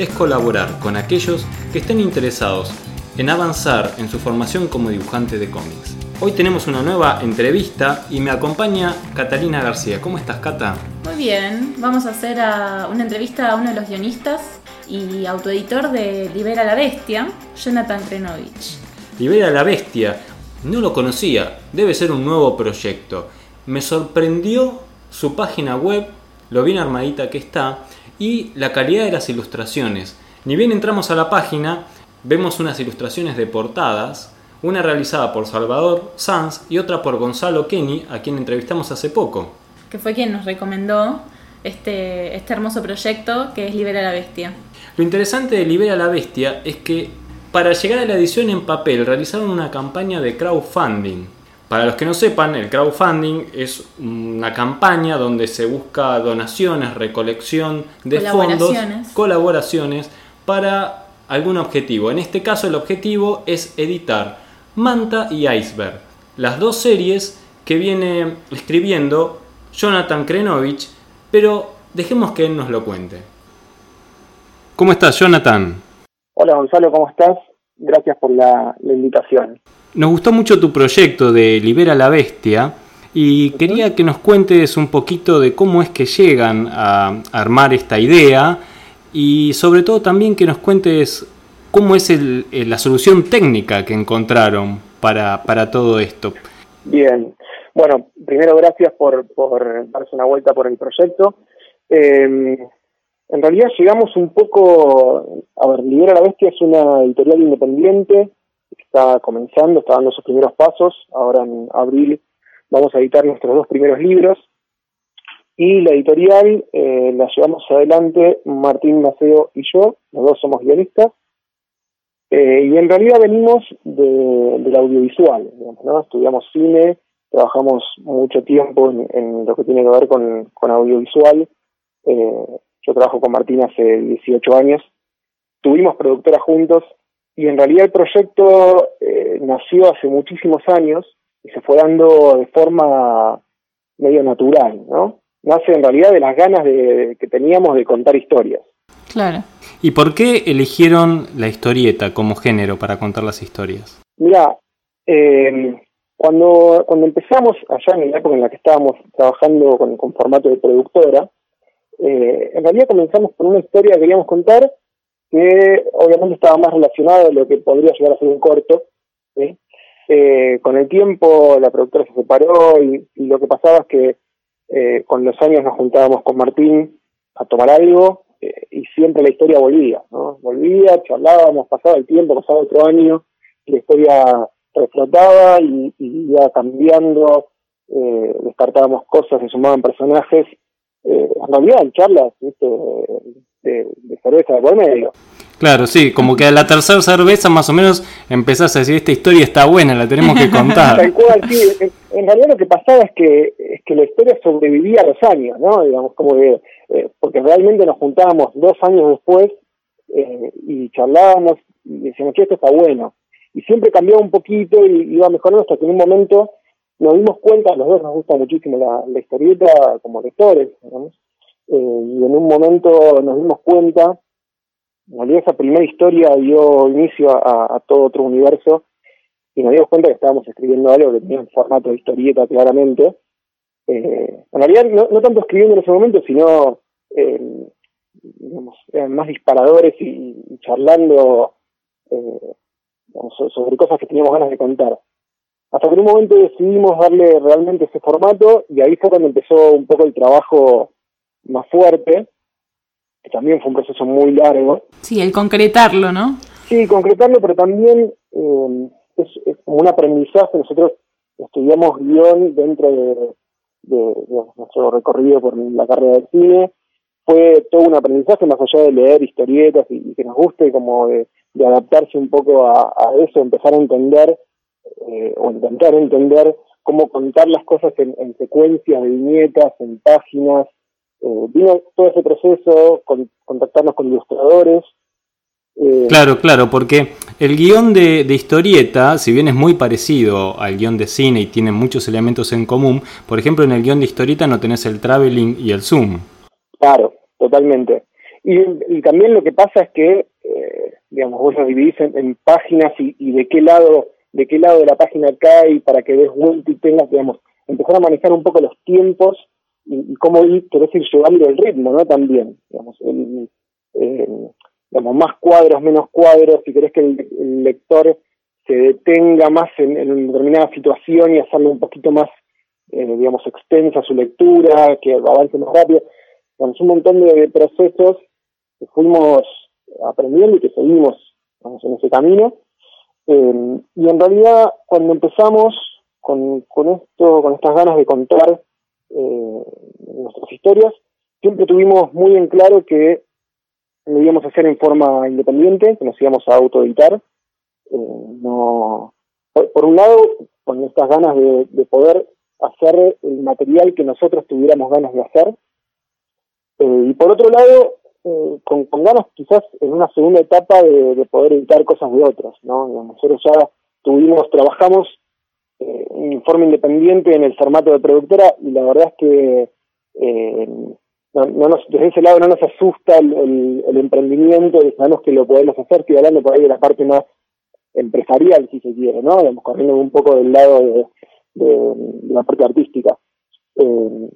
es colaborar con aquellos que estén interesados en avanzar en su formación como dibujante de cómics. Hoy tenemos una nueva entrevista y me acompaña Catalina García. ¿Cómo estás, Cata? Muy bien, vamos a hacer una entrevista a uno de los guionistas y autoeditor de Libera la Bestia, Jonathan Krenovich. Libera la Bestia, no lo conocía, debe ser un nuevo proyecto. Me sorprendió su página web, lo bien armadita que está, y la calidad de las ilustraciones. Ni bien entramos a la página, vemos unas ilustraciones de portadas una realizada por Salvador Sanz y otra por Gonzalo Kenny, a quien entrevistamos hace poco. Que fue quien nos recomendó este, este hermoso proyecto que es Libera la Bestia. Lo interesante de Libera la Bestia es que para llegar a la edición en papel realizaron una campaña de crowdfunding. Para los que no sepan, el crowdfunding es una campaña donde se busca donaciones, recolección de fondos, colaboraciones para algún objetivo. En este caso el objetivo es editar Manta y Iceberg, las dos series que viene escribiendo Jonathan Krenovich, pero dejemos que él nos lo cuente. ¿Cómo estás, Jonathan? Hola, Gonzalo, ¿cómo estás? Gracias por la, invitación. Nos gustó mucho tu proyecto de Libera la Bestia y quería que nos cuentes un poquito de cómo es que llegan a armar esta idea y sobre todo también que nos cuentes ¿Cómo es el, eh, la solución técnica que encontraron para, para todo esto? Bien, bueno, primero gracias por, por darse una vuelta por el proyecto. Em, en realidad llegamos un poco, a ver, Libera la Bestia es una editorial independiente, está comenzando, está dando sus primeros pasos, ahora en abril vamos a editar nuestros dos primeros libros, y la editorial eh, la llevamos adelante Martín Maceo y yo, los dos somos guionistas, eh, y en realidad venimos de, del audiovisual, ¿no? estudiamos cine, trabajamos mucho tiempo en, lo que tiene que ver con, con audiovisual. Eh, yo trabajo con Martín hace 18 años. Tuvimos productora juntos y en realidad el proyecto eh, nació hace muchísimos años y se fue dando de forma medio natural, ¿no? Nace en realidad de las ganas de, que teníamos de contar historias. Claro. ¿Y por qué eligieron la historieta como género para contar las historias? Mira, eh, cuando, cuando empezamos, allá en la época en la que estábamos trabajando con, formato de productora, eh, en realidad comenzamos con una historia que queríamos contar que obviamente estaba más relacionada a lo que podría llegar a ser un corto. Eh, con el tiempo la productora se separó y, y lo que pasaba es que con los años nos juntábamos con Martín a tomar algo eh, y siempre la historia volvía, ¿no? Volvía, charlábamos, pasaba el tiempo, pasaba otro año, la historia reflotaba y, iba cambiando, eh, descartábamos cosas, se sumaban personajes, eh, en realidad charlas De, cerveza de por medio. Claro, sí, como que a la tercera cerveza más o menos empezás a decir, esta historia está buena, la tenemos que contar. Tal cual, sí. En, realidad lo que pasaba es que, es que la historia sobrevivía a los años, ¿no? Digamos, como que eh, porque realmente nos juntábamos dos años después eh, y charlábamos y decíamos que esto está bueno. Y siempre cambiaba un poquito y iba mejorando hasta que en un momento nos dimos cuenta, los dos nos gusta muchísimo la, historieta como lectores, digamos, y en un momento nos dimos cuenta, en realidad esa primera historia dio inicio a, todo otro universo y nos dimos cuenta que estábamos escribiendo algo que tenía un formato de historieta claramente, eh, en realidad no, tanto escribiendo en ese momento, sino eh, digamos, más disparadores y, charlando eh, sobre cosas que teníamos ganas de contar. Hasta que en un momento decidimos darle realmente ese formato y ahí fue cuando empezó un poco el trabajo más fuerte, que también fue un proceso muy largo. Sí, el concretarlo, ¿no? Sí, concretarlo, pero también eh, es, es, como un aprendizaje. Nosotros estudiamos guion dentro de, de, nuestro recorrido por la carrera de cine, fue todo un aprendizaje más allá de leer historietas y, que nos guste como de, adaptarse un poco a, eso, empezar a entender eh, o intentar entender cómo contar las cosas en, en secuencias de viñetas, en páginas. Eh, vino todo ese proceso, con, contactarnos con ilustradores. Eh, claro, claro, porque el guion de, historieta, si bien es muy parecido al guion de cine y tiene muchos elementos en común, por ejemplo, en el guion de historieta no tenés el traveling y el zoom. Claro, totalmente. Y, también lo que pasa es que, eh, digamos, vos lo dividís en, páginas y, de qué lado de qué lado de la página cae para que des vuelta y tengas, digamos, empezar a manejar un poco los tiempos y, cómo ir, querés ir llevando el ritmo, ¿no? También, digamos, digamos, más cuadros, menos cuadros, si querés que el, lector se detenga más en, en, determinada situación y hacerlo un poquito más, eh, digamos, extensa su lectura, que avance más rápido. Un montón de procesos que fuimos aprendiendo y que seguimos en ese camino. Eh, y en realidad, cuando empezamos con, con esto, con estas ganas de contar eh, nuestras historias, siempre tuvimos muy en claro que lo íbamos a hacer en forma independiente, que nos íbamos a autoeditar. Eh, no, por, un lado, con estas ganas de, poder hacer el material que nosotros tuviéramos ganas de hacer. Eh, y por otro lado, eh, con, ganas quizás en una segunda etapa de, poder editar cosas de otros. ¿no? Nosotros ya tuvimos, trabajamos en forma independiente en el formato de productora y la verdad es que eh, no, nos, desde ese lado no nos asusta el, emprendimiento y sabemos que lo podemos hacer, estoy hablando por ahí de la parte más empresarial, si se quiere, ¿no? Digamos, corriendo un poco del lado de, la parte artística. Eh,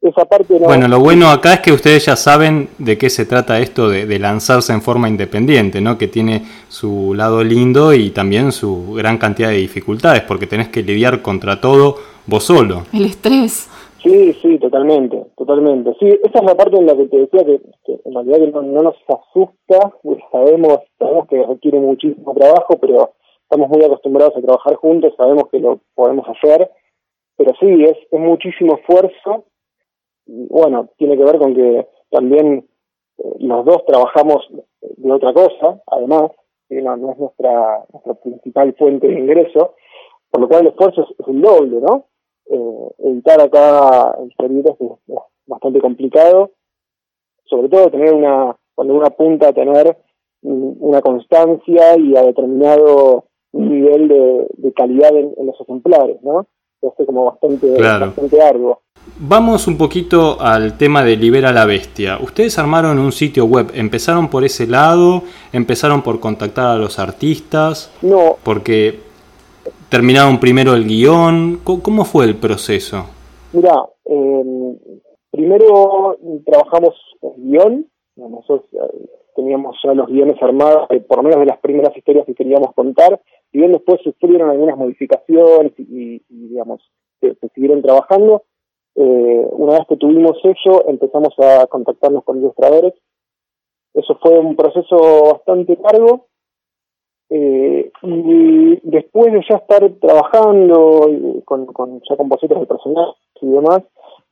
esa parte Bueno, lo bueno acá es que ustedes ya saben de qué se trata esto de, de, lanzarse en forma independiente, ¿no? Que tiene su lado lindo y también su gran cantidad de dificultades, porque tenés que lidiar contra todo vos solo. El estrés. Sí, sí, totalmente, totalmente. Sí, esa es la parte en la que te decía que, en realidad no, nos asusta, pues sabemos, sabemos que requiere muchísimo trabajo, pero estamos muy acostumbrados a trabajar juntos, sabemos que lo podemos hacer, pero sí, es, es muchísimo esfuerzo. Bueno, tiene que ver con que también eh, los dos trabajamos de otra cosa, además, no, no, es nuestra, nuestra principal fuente de ingreso, por lo cual el esfuerzo es, es el doble, ¿no? eh, editar acá historietas es, es bastante complicado, sobre todo tener una, cuando uno apunta a tener una constancia y a determinado nivel de, calidad en, los ejemplares, ¿no? Es como bastante, bastante arduo. Vamos un poquito al tema de Libera la Bestia. Ustedes armaron un sitio web, ¿empezaron por ese lado? ¿Empezaron por contactar a los artistas? No. Porque ¿Terminaron primero el guion? ¿Cómo fue el proceso? Mira, em, primero trabajamos el guion, nosotros eh, teníamos ya los guiones armados, por lo menos de las primeras historias que queríamos contar, y bien después sufrieron algunas modificaciones y, digamos, se, siguieron trabajando. Eh, una vez que tuvimos eso, empezamos a contactarnos con ilustradores. Eso fue un proceso bastante largo, eh, y después de ya estar trabajando con, con ya con de personajes y demás,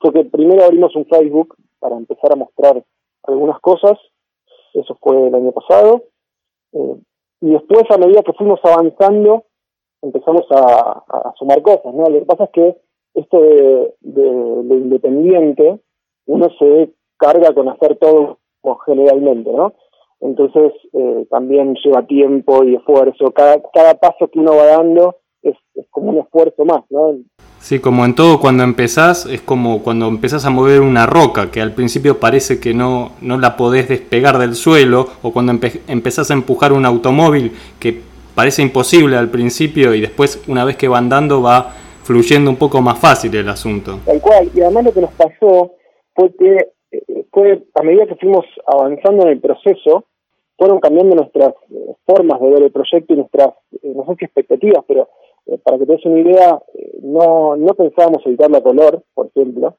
fue que primero abrimos un Facebook para empezar a mostrar algunas cosas, eso fue el año pasado, eh, y después a medida que fuimos avanzando empezamos a, a, sumar cosas, ¿no? Lo que pasa es que esto de, de, independiente, uno se carga con hacer todo generalmente, ¿no? Entonces eh, también lleva tiempo y esfuerzo. Cada, cada paso que uno va dando es, como un esfuerzo más, ¿no? Sí, como en todo cuando empezás, es como cuando empezás a mover una roca, que al principio parece que no, no la podés despegar del suelo, o cuando empezás a empujar un automóvil que parece imposible al principio y después una vez que va andando va fluyendo un poco más fácil el asunto. Tal cual, y además lo que nos pasó fue que fue a medida que fuimos avanzando en el proceso, fueron cambiando nuestras eh, formas de ver el proyecto y nuestras, eh, no sé si expectativas, pero eh, para que te des una idea, no, no pensábamos editarlo a color, por ejemplo,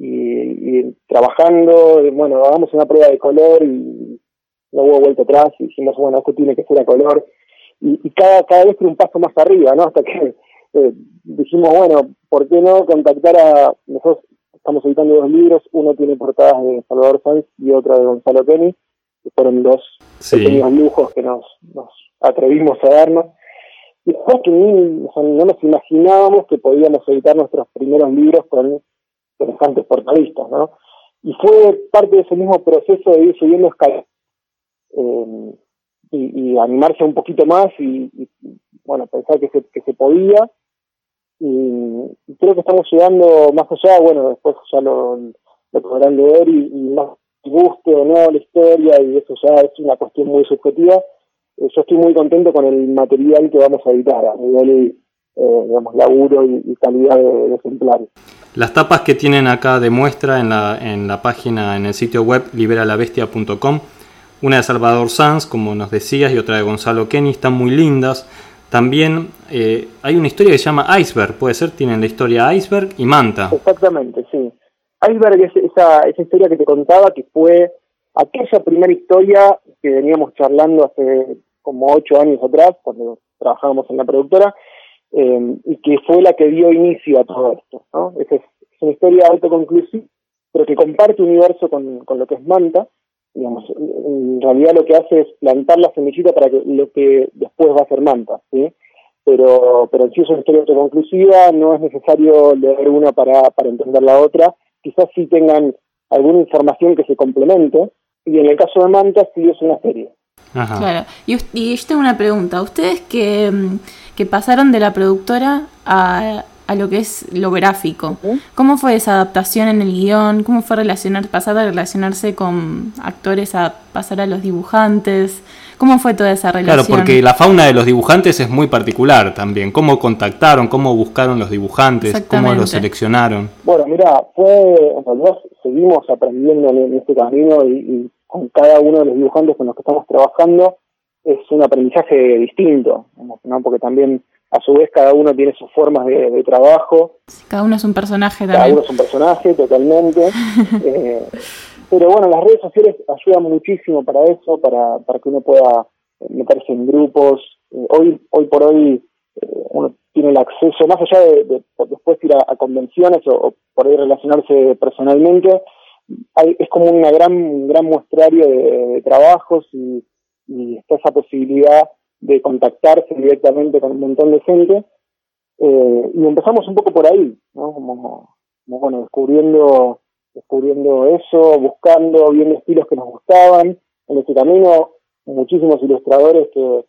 y, y, trabajando, bueno, hagamos una prueba de color y no hubo vuelta atrás y dijimos, bueno, esto tiene que ser a color, y, y cada, cada vez fue un paso más arriba, ¿no? Hasta que dijimos, bueno, ¿por qué no contactar a, nosotros estamos editando dos libros, uno tiene portadas de Salvador Sanz y otra de Gonzalo Kenny, que fueron dos pequeños lujos que nos, nos atrevimos a darnos. Y después que ni, no nos imaginábamos que podíamos editar nuestros primeros libros con semejantes portadistas, ¿no? Y fue parte de ese mismo proceso de ir subiendo escalas eh, y, animarse un poquito más y, bueno, pensar que se, que se podía. Y, creo que estamos llegando más allá, bueno, después ya lo, podrán leer y, más guste o no la historia y eso ya es una cuestión muy subjetiva. Eh, yo estoy muy contento con el material que vamos a editar a nivel, eh, digamos, laburo y, calidad de, de, ejemplares. Las tapas que tienen acá de muestra en la, en la página, en el sitio web liberalavestia.com, una de Salvador Sanz, como nos decías, y otra de Gonzalo Kenny, están muy lindas. También eh, hay una historia que se llama Iceberg, puede ser, tienen la historia Iceberg y Manta. Exactamente, sí. Iceberg es esa, esa historia que te contaba que fue aquella primera historia que veníamos charlando hace como ocho años atrás, cuando trabajábamos en la productora, eh, y que fue la que dio inicio a todo esto. ¿no? Es, es, una historia autoconclusiva, pero que comparte universo con, con lo que es Manta. Digamos, en realidad lo que hace es plantar la semillita para que lo que después va a ser Manta. Pero, pero si es una historia autoconclusiva, no es necesario leer una para, para entender la otra. Quizás sí tengan alguna información que se complemente, y en el caso de Manta sí es una serie. Claro. Y, y, yo tengo una pregunta. Ustedes que, que pasaron de la productora a, a lo que es lo gráfico, ¿cómo fue esa adaptación en el guion? ¿Cómo fue relacionar, pasar a relacionarse con actores a pasar a los dibujantes? ¿Cómo fue toda esa relación? Claro, porque la fauna de los dibujantes es muy particular también. ¿Cómo contactaron? ¿Cómo buscaron los dibujantes? ¿Cómo los seleccionaron? Bueno, mira, fue, en realidad seguimos aprendiendo en este camino y con cada uno de los dibujantes con los que estamos trabajando es un aprendizaje distinto, ¿no? porque también a su vez cada uno tiene sus formas de, trabajo. cada uno es un personaje también. Cada uno es un personaje, totalmente. eh, pero bueno, las redes sociales ayudan muchísimo para eso, para, para que uno pueda meterse en grupos. Eh, hoy hoy por hoy eh, uno tiene el acceso, más allá de, después ir a, convenciones o, o, por ahí relacionarse personalmente, es como una gran, un gran muestrario de, trabajos y, está esa posibilidad de contactarse directamente con un montón de gente. Eh, y empezamos un poco por ahí, ¿no? Como, bueno, descubriendo, descubriendo eso, buscando, viendo estilos que nos gustaban. En ese camino, muchísimos ilustradores que,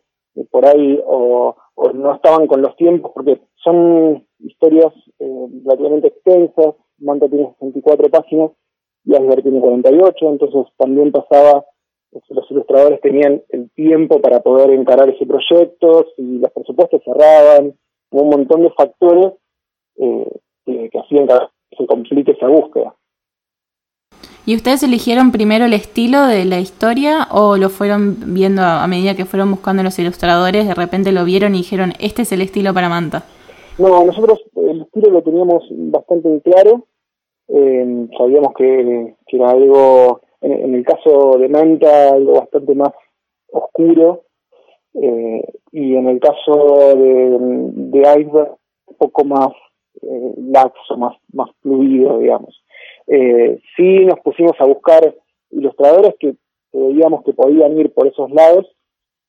por ahí o, no estaban con los tiempos, porque son historias eh, relativamente extensas, Manta tiene 64 páginas, y Asgard tiene 48, entonces también pasaba los ilustradores tenían el tiempo para poder encarar ese proyecto, y los presupuestos cerraban, un montón de factores eh, que, hacían que se complique esa búsqueda. ¿Y ustedes eligieron primero el estilo de la historia o lo fueron viendo a medida que fueron buscando los ilustradores? De repente lo vieron y dijeron, este es el estilo para Manta. No, nosotros el estilo lo teníamos bastante claro. Eh, sabíamos que, era algo, en, el caso de Manta, algo bastante más oscuro, eh, y en el caso de, de Iceberg, un poco más eh, laxo, más, más fluido, digamos. Eh, sí nos pusimos a buscar ilustradores que, veíamos que podían ir por esos lados,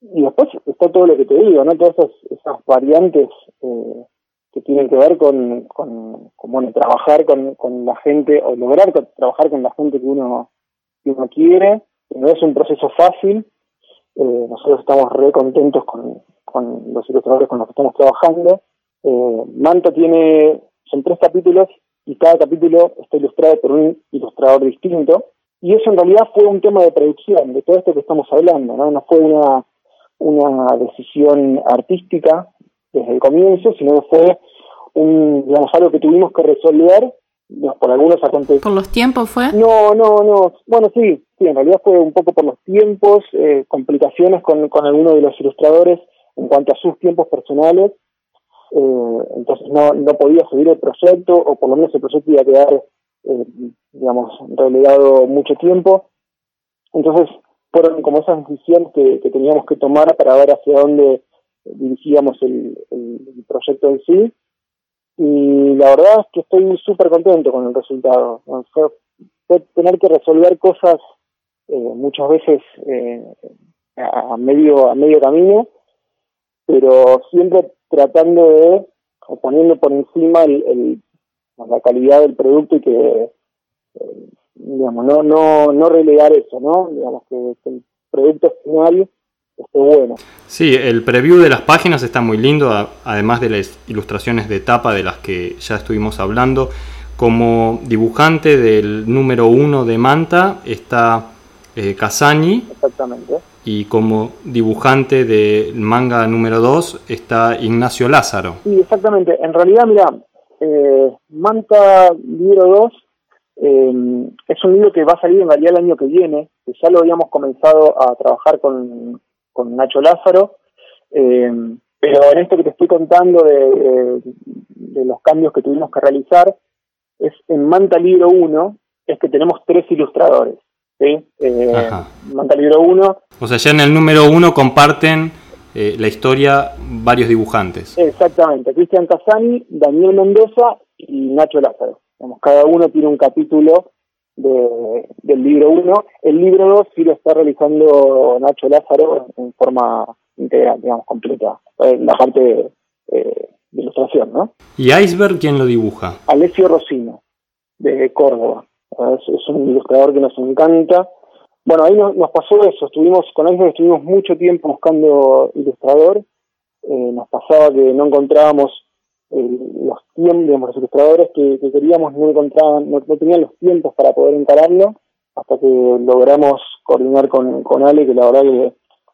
y después está todo lo que te digo, ¿no? Todas esas, variantes eh, que tienen que ver con, con, con trabajar con, con, la gente o lograr trabajar con la gente que uno, que uno quiere. No es un proceso fácil. Eh, nosotros estamos re contentos con, los ilustradores con los que estamos trabajando. Eh, Manta tiene, son tres capítulos y cada capítulo está ilustrado por un ilustrador distinto. Y eso en realidad fue un tema de producción, de todo esto que estamos hablando, ¿no? Fue una, una decisión artística desde el comienzo, sino fue un, digamos, algo que tuvimos que resolver por algunos acontecimientos. ¿Por los tiempos fue? No, no, no. Bueno, sí, sí, en realidad fue un poco por los tiempos, eh, complicaciones con, con algunos de los ilustradores en cuanto a sus tiempos personales. Eh, entonces no, no podía seguir el proyecto, o por lo menos el proyecto iba a quedar, eh, digamos, relegado mucho tiempo. Entonces fueron como esas decisiones que, que teníamos que tomar para ver hacia dónde dirigíamos el, el, proyecto en sí. Y la verdad es que estoy súper contento con el resultado. Fue, tener que resolver cosas eh, muchas veces eh, a medio a medio camino, pero siempre tratando de poniendo por encima el, la calidad del producto y que eh, digamos no no no relegar eso, ¿no? Digamos que, que el producto final bueno. Sí, el preview de las páginas está muy lindo, además de las ilustraciones de tapa de las que ya estuvimos hablando. Como dibujante del número uno de Manta está eh, Exactamente. Y como dibujante del manga número 2 está Ignacio Lázaro. Sí, exactamente. En realidad, mira, eh, Manta libro 2 eh, es un libro que va a salir en realidad el año que viene, que ya lo habíamos comenzado a trabajar con, con Nacho Lázaro. Eh, pero en esto que te estoy contando de, los cambios que tuvimos que realizar, es en Manta Libro 1, es que tenemos tres ilustradores. ¿sí? Eh, Manta Libro 1. O sea, ya en el número 1 comparten eh, la historia varios dibujantes. Exactamente, Cristian Casani, Daniel Mendoza y Nacho Lázaro. cada uno tiene un capítulo de, del libro 1. El libro 2 sí lo está realizando Nacho Lázaro en forma integral, digamos, completa, eh, la parte eh, de ilustración, ¿no? ¿Y Iceberg quién lo dibuja? Alessio Rosino, de Córdoba. Es, un ilustrador que nos encanta. Bueno, ahí nos, pasó eso, estuvimos con Iceberg estuvimos mucho tiempo buscando ilustrador, eh, nos pasaba que no encontrábamos los tiempos, los ilustradores que, queríamos no encontraban, no, tenían los tiempos para poder encararlo, hasta que logramos coordinar con, con Ale, que la verdad que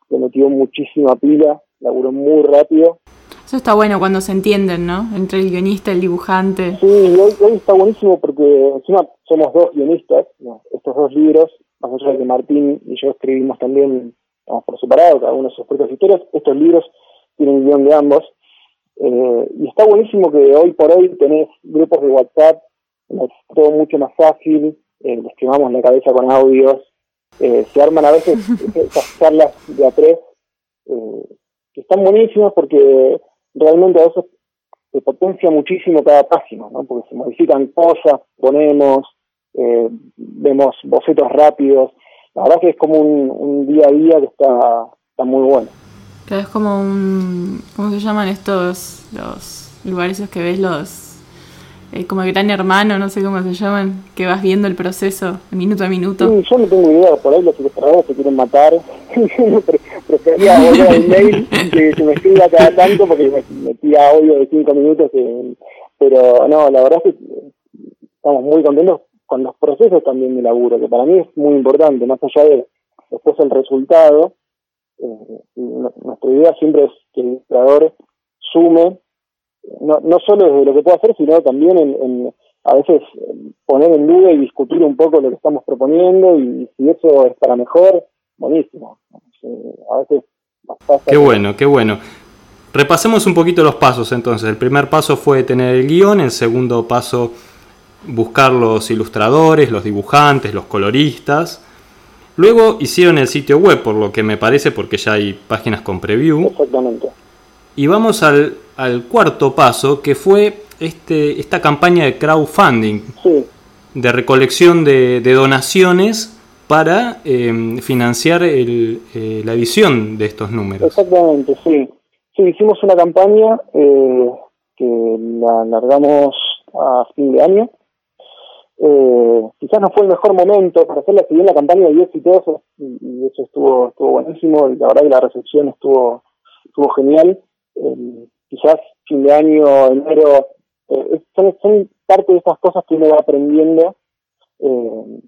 le metió muchísima pila, laburó muy rápido. Eso está bueno cuando se entienden, ¿no? Entre el guionista y el dibujante. Sí, hoy, está buenísimo porque encima somos dos guionistas, estos dos libros, más allá de que Martín y yo escribimos también, vamos por separado, cada uno sus propias historias, estos libros tienen guion de ambos, eh, y está buenísimo que hoy por hoy tenés grupos de WhatsApp, es todo mucho más fácil, eh, les quemamos la cabeza con audios, eh, se arman a veces esas charlas de a tres, eh, que están buenísimas porque realmente a veces se potencia muchísimo cada página, ¿no? porque se modifican cosas, ponemos, eh, vemos bocetos rápidos, la verdad que es como un, un día a día que está, está muy bueno. Que es como un. ¿Cómo se llaman estos los lugares esos que ves los. Eh, como gran hermano, no sé cómo se llaman, que vas viendo el proceso minuto a minuto. Yo no tengo idea, por ahí los ilustradores se quieren matar. prefería volver al mail que, se me escriba cada tanto porque me metía audio de cinco minutos. pero no, la verdad es que estamos muy contentos con los procesos también de laburo, que para mí es muy importante, más allá de después el resultado nuestra idea siempre es que el ilustrador sume, no, no solo desde lo que puede hacer, sino también en, a veces poner en duda y discutir un poco lo que estamos proponiendo y si eso es para mejor, buenísimo. a veces Qué bueno, qué bueno. Repasemos un poquito los pasos entonces. El primer paso fue tener el guion, el segundo paso buscar los ilustradores, los dibujantes, los coloristas. Luego hicieron el sitio web, por lo que me parece, porque ya hay páginas con preview. Exactamente. Y vamos al, al cuarto paso, que fue este, esta campaña de crowdfunding, de recolección de, donaciones para em, financiar el, eh, la edición de estos números. Exactamente, sí. Sí, hicimos una campaña eh, que la alargamos a fin de año eh, quizás no fue el mejor momento para hacerla, si bien la campaña dio exitosa y, eso estuvo estuvo buenísimo, y la verdad que la recepción estuvo estuvo genial. Eh, quizás fin de año, enero, eh, son, son, parte de estas cosas que uno va aprendiendo eh,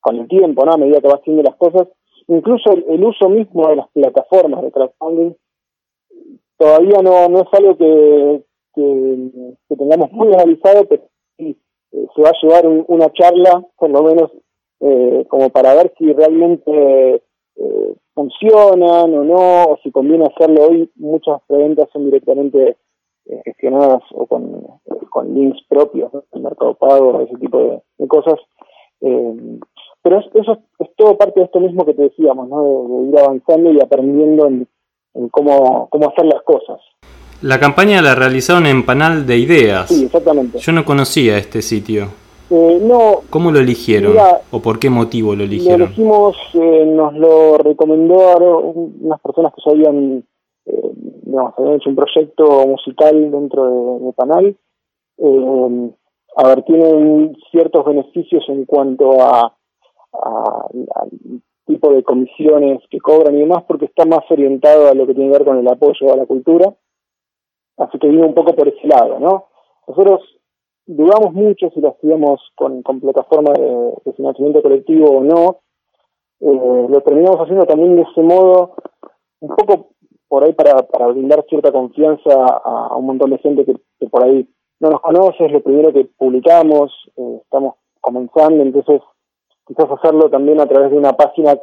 con el tiempo, ¿no? A medida que va haciendo las cosas. Incluso el, uso mismo de las plataformas de crowdfunding todavía no, no es algo que, que, que tengamos muy analizado, pero eh, se va a llevar una charla, por lo menos, eh, como para ver si realmente eh, funcionan o no, o si conviene hacerlo hoy. Muchas preventas son directamente gestionadas o con, con links propios, el mercado pago, ese tipo de, cosas. pero eso es todo parte de esto mismo que te decíamos, ¿no? de, ir avanzando y aprendiendo en, cómo, cómo hacer las cosas. La campaña la realizaron en Panal de Ideas. Sí, exactamente. Yo no conocía este sitio. Eh, no. ¿Cómo lo eligieron? ¿O por qué motivo lo eligieron? Lo elegimos, eh, nos lo recomendaron unas personas que ya habían, eh, habían hecho un proyecto musical dentro de, Panal. Eh, a ver, tienen ciertos beneficios en cuanto a, al tipo de comisiones que cobran y demás, porque está más orientado a lo que tiene que ver con el apoyo a la cultura. Así que vino un poco por ese lado, ¿no? Nosotros dudamos mucho si lo hacíamos con, plataforma de, financiamiento colectivo o no. Eh, lo terminamos haciendo también de ese modo, un poco por ahí para, brindar cierta confianza a, un montón de gente que, por ahí no nos conoce, es lo primero que publicamos, eh, estamos comenzando, entonces quizás hacerlo también a través de una página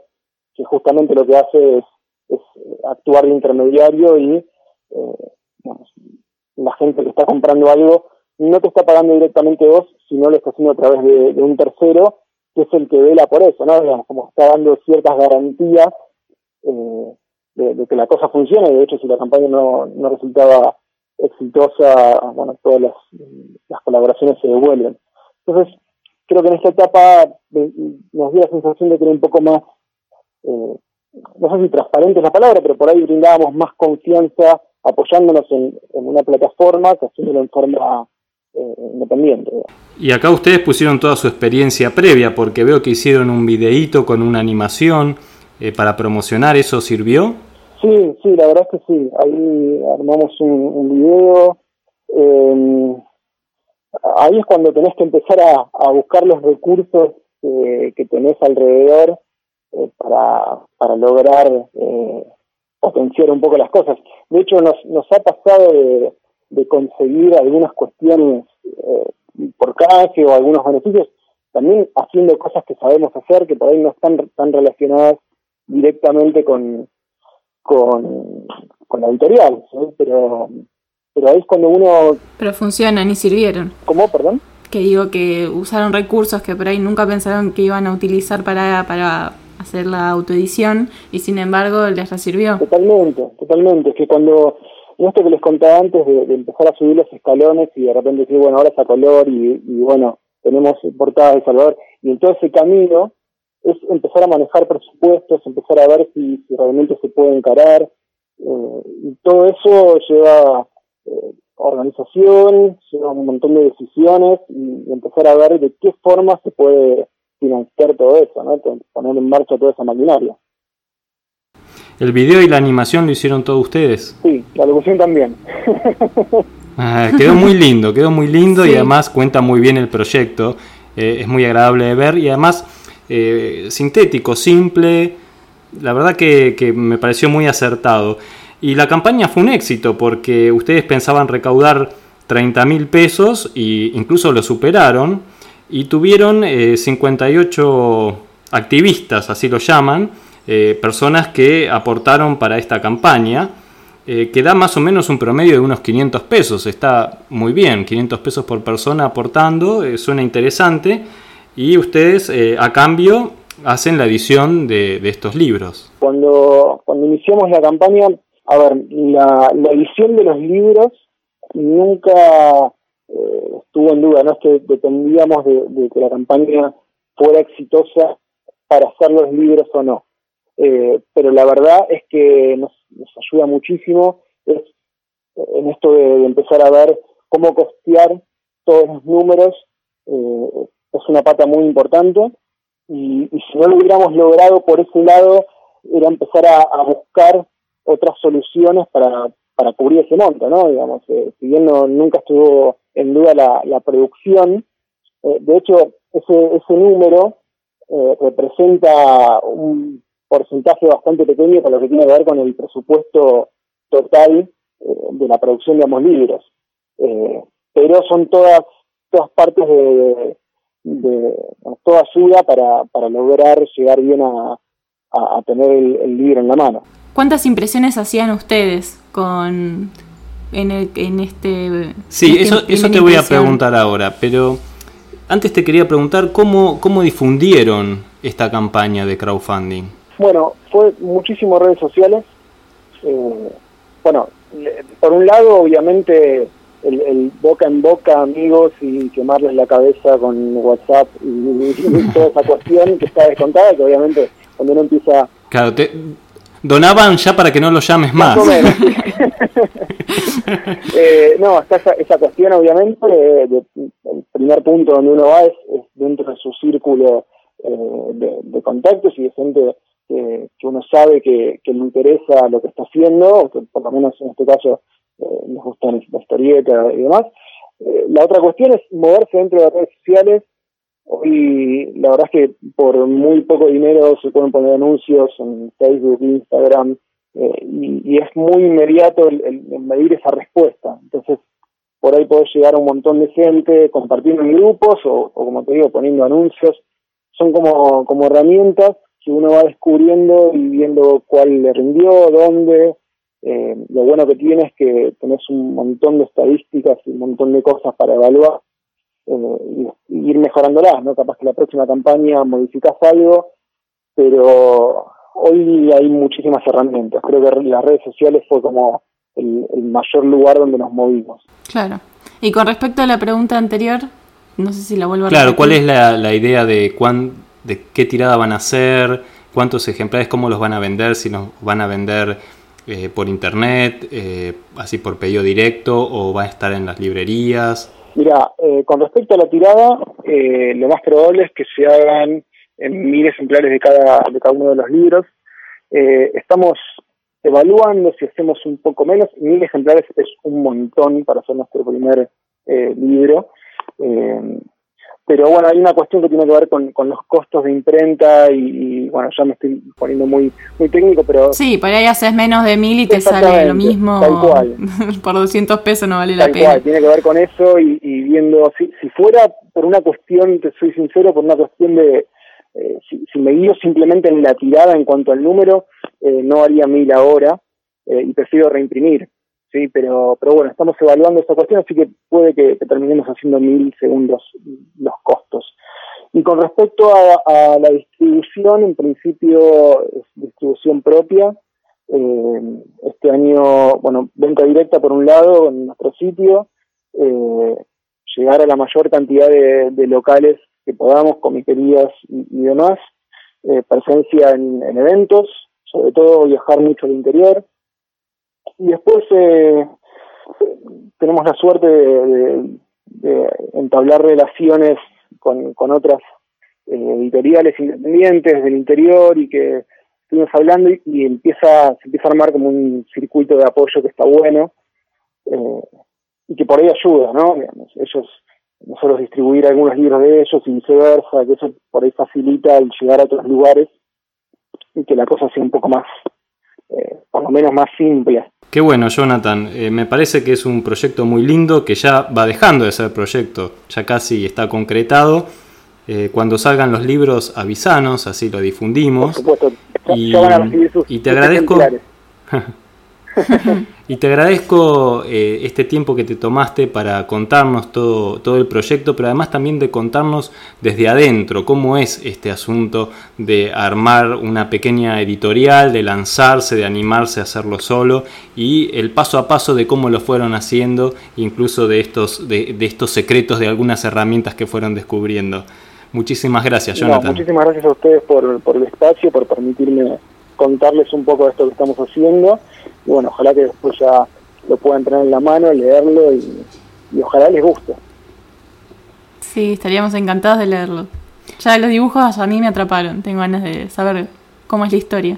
que justamente lo que hace es, es actuar de intermediario y eh, la gente que está comprando algo no te está pagando directamente vos, sino lo está haciendo a través de, un tercero, que es el que vela por eso, ¿no? Digamos, como está dando ciertas garantías eh, de, que la cosa funcione, de hecho si la campaña no, no resultaba exitosa, bueno, todas las, las colaboraciones se devuelven. Entonces, creo que en esta etapa nos dio la sensación de que era un poco más, eh, no sé si transparente es la palabra, pero por ahí brindábamos más confianza apoyándonos en, una plataforma que haciéndolo en forma eh, independiente. Y acá ustedes pusieron toda su experiencia previa, porque veo que hicieron un videíto con una animación eh, para promocionar, ¿eso sirvió? Sí, sí, la verdad es que sí. Ahí armamos un, video. Em, ahí es cuando tenés que empezar a, buscar los recursos que tenés alrededor eh, para, para lograr potenciar un poco las cosas. De hecho, nos, nos ha pasado de, conseguir algunas cuestiones eh, por canje o algunos beneficios, también haciendo cosas que sabemos hacer, que por ahí no están tan relacionadas directamente con, con, la editorial, pero pero ahí es cuando uno... Pero funcionan y sirvieron. ¿Cómo, perdón? Que digo que usaron recursos que por ahí nunca pensaron que iban a utilizar para, para hacer la autoedición y sin embargo les sirvió. Totalmente, totalmente. Es que cuando, esto que les contaba antes de, empezar a subir los escalones y de repente decir, bueno, ahora es a color y, bueno, tenemos portadas de Salvador, y en todo ese camino es empezar a manejar presupuestos, empezar a ver si, realmente se puede encarar, eh, y todo eso lleva eh, organización, lleva un montón de decisiones y empezar a ver de qué forma se puede financiar todo eso, ¿no? poner en marcha toda esa maquinaria. ¿El video y la animación lo hicieron todos ustedes? Sí, la locución también. Ah, quedó muy lindo, quedó muy lindo y además cuenta muy bien el proyecto. Eh, es muy agradable de ver y además eh, sintético, simple. La verdad que, que, me pareció muy acertado. Y la campaña fue un éxito porque ustedes pensaban recaudar 30 mil pesos e incluso lo superaron y tuvieron 58 eh, activistas, así lo llaman, eh, personas que aportaron para esta campaña, eh, que da más o menos un promedio de unos 500 pesos, está muy bien, 500 pesos por persona aportando, suena interesante, y ustedes a cambio hacen la edición de, estos libros. Cuando, cuando iniciamos la campaña, a ver, la, la edición de los libros nunca eh, estuvo en duda, no es que dependíamos de, que la campaña fuera exitosa para hacer los libros o no. Eh, pero la verdad es que nos, ayuda muchísimo es, en esto de, empezar a ver cómo costear todos los números. Eh, es una pata muy importante y, si no lo hubiéramos logrado por ese lado, era empezar a buscar otras soluciones para, para cubrir ese monto, ¿no? Digamos, eh, si bien no, nunca estuvo en duda la, la producción, eh, de hecho, ese, ese número eh, representa un porcentaje bastante pequeño para lo que tiene que ver con el presupuesto total de la producción de ambos libros. pero son todas, todas partes de, de, toda ayuda para, para lograr llegar bien a, a, tener el libro en la mano. ¿Cuántas impresiones hacían ustedes con en, en este... Sí, eso, eso te voy a preguntar ahora, pero antes te quería preguntar cómo, cómo difundieron esta campaña de crowdfunding. Bueno, fue muchísimo redes sociales. Eh, bueno, por un lado, obviamente, el, boca en boca, amigos, y quemarles la cabeza con WhatsApp y, toda esa cuestión que está descontada, que obviamente cuando uno empieza... Claro, te donaban ya para que no lo llames más. eh, no, está esa, cuestión, obviamente, el primer punto donde uno va es, dentro de su círculo eh, de, contactos y de gente que, uno sabe que, le interesa lo que está haciendo, o que por lo menos en este caso eh, les gusta la historieta y demás. Eh, la otra cuestión es moverse dentro de las redes sociales. Hoy la verdad es que por muy poco dinero se pueden poner anuncios en Facebook, Instagram, eh, y, es muy inmediato el, medir esa respuesta. Entonces, por ahí podés llegar a un montón de gente compartiendo en grupos o, como te digo, poniendo anuncios. Son como, como herramientas que uno va descubriendo y viendo cuál le rindió, dónde. Eh, lo bueno que tiene es que tenés un montón de estadísticas y un montón de cosas para evaluar eh, y, ir mejorándolas, ¿no? Capaz que la próxima campaña modificas algo, pero hoy hay muchísimas herramientas. Creo que las redes sociales fue como el, mayor lugar donde nos movimos. Claro. Y con respecto a la pregunta anterior, no sé si la vuelvo a Claro, ¿cuál es la, la idea de cuán de qué tirada van a hacer, cuántos ejemplares, cómo los van a vender, si nos van a vender eh, por internet, eh, así por pedido directo o va a estar en las librerías. Mira, eh, con respecto a la tirada, lo más probable es que se hagan mil ejemplares de cada, de cada uno de los libros. estamos evaluando si hacemos un poco menos, mil ejemplares es un montón para hacer nuestro primer libro. Pero bueno, hay una cuestión que tiene que ver con, con los costos de imprenta y, bueno, ya me estoy poniendo muy muy técnico, pero... Sí, por ahí haces menos de mil y te sale lo mismo. Tal cual. por 200 pesos no vale la pena. Cual, tiene que ver con eso y, viendo, si, si fuera por una cuestión, te soy sincero, por una cuestión de... Eh, si, si, me guío simplemente en la tirada en cuanto al número, eh, no haría mil ahora eh, y prefiero reimprimir sí, pero, pero bueno, estamos evaluando esta cuestión, así que puede que, terminemos haciendo mil segundos los costos. Y con respecto a, la distribución, en principio es distribución propia. Eh, este año, bueno, venta directa por un lado en nuestro sitio, eh, llegar a la mayor cantidad de, locales que podamos, comiquerías y, demás, eh, presencia en, en, eventos, sobre todo viajar mucho al interior, y después eh, tenemos la suerte de, entablar relaciones con, con otras eh, editoriales independientes del interior y que estuvimos hablando y, empieza se empieza a armar como un circuito de apoyo que está bueno eh, y que por ahí ayuda, ¿no? ellos nosotros distribuir algunos libros de ellos y viceversa, que eso por ahí facilita el llegar a otros lugares y que la cosa sea un poco más, por lo menos más simple. Qué bueno, Jonathan. Eh, me parece que es un proyecto muy lindo que ya va dejando de ser proyecto, ya casi está concretado. Eh, cuando salgan los libros, avisanos, así lo difundimos. Por supuesto, y, y te agradezco. y te agradezco eh, este tiempo que te tomaste para contarnos todo, todo el proyecto, pero además también de contarnos desde adentro cómo es este asunto de armar una pequeña editorial, de lanzarse, de animarse a hacerlo solo y el paso a paso de cómo lo fueron haciendo, incluso de estos, de, estos secretos de algunas herramientas que fueron descubriendo. Muchísimas gracias, Jonathan. muchísimas gracias a ustedes por, por el espacio, por permitirme contarles un poco de esto que estamos haciendo y bueno, ojalá que después ya lo puedan tener en la mano, leerlo y, ojalá les guste. Sí, estaríamos encantados de leerlo. Ya los dibujos a mí me atraparon, tengo ganas de saber cómo es la historia.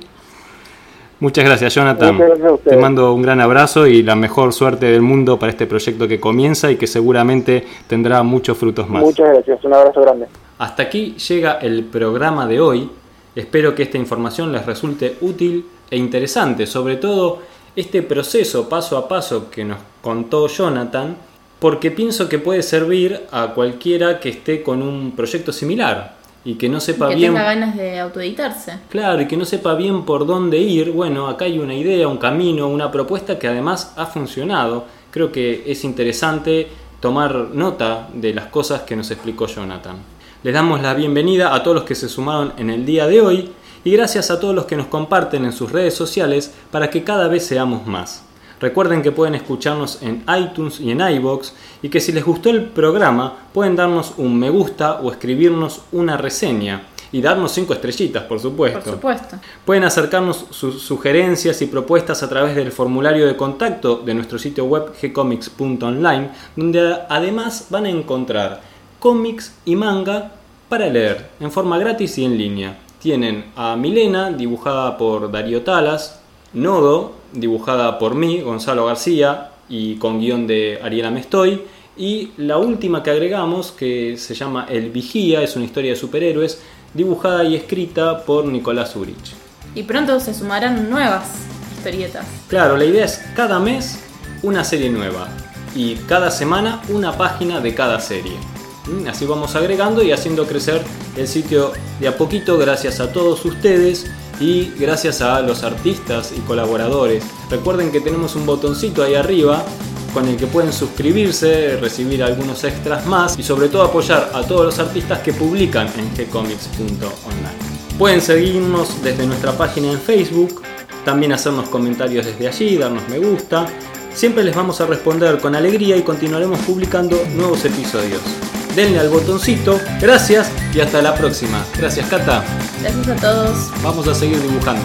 Muchas gracias, Jonathan. Te mando un gran abrazo y la mejor suerte del mundo para este proyecto que comienza y que seguramente tendrá muchos frutos más. Muchas gracias, un abrazo grande. Hasta aquí llega el programa de hoy. Espero que esta información les resulte útil e interesante, sobre todo este proceso paso a paso que nos contó Jonathan, porque pienso que puede servir a cualquiera que esté con un proyecto similar y que no sepa que bien. tenga ganas de autoeditarse. Claro, y que no sepa bien por dónde ir. Bueno, acá hay una idea, un camino, una propuesta que además ha funcionado. Creo que es interesante tomar nota de las cosas que nos explicó Jonathan. Les damos la bienvenida a todos los que se sumaron en el día de hoy y gracias a todos los que nos comparten en sus redes sociales para que cada vez seamos más. Recuerden que pueden escucharnos en iTunes y en iBox y que si les gustó el programa pueden darnos un me gusta o escribirnos una reseña y darnos cinco estrellitas, por supuesto. Por supuesto. Pueden acercarnos sus sugerencias y propuestas a través del formulario de contacto de nuestro sitio web gcomics.online, donde además van a encontrar cómics y manga para leer en forma gratis y en línea. Tienen a Milena, dibujada por Darío Talas, Nodo, dibujada por mí, Gonzalo García, y con guion de Ariela Mestoy, y la última que agregamos, que se llama El Vigía, es una historia de superhéroes, dibujada y escrita por Nicolás Urich. Y pronto se sumarán nuevas historietas. Claro, la idea es cada mes una serie nueva y cada semana una página de cada serie. Mm, Así vamos agregando y haciendo crecer el sitio de a poquito gracias a todos ustedes y gracias a los artistas y colaboradores. Recuerden que tenemos un botoncito ahí arriba con el que pueden suscribirse, recibir algunos extras más y sobre todo apoyar a todos los artistas que publican en gcomics.online. Pueden seguirnos desde nuestra página en Facebook, también hacernos comentarios desde allí, darnos me gusta. Siempre les vamos a responder con alegría y continuaremos publicando nuevos episodios. Denle al botoncito, gracias y hasta la próxima. Gracias Cata, Gracias a todos. vamos a seguir dibujando.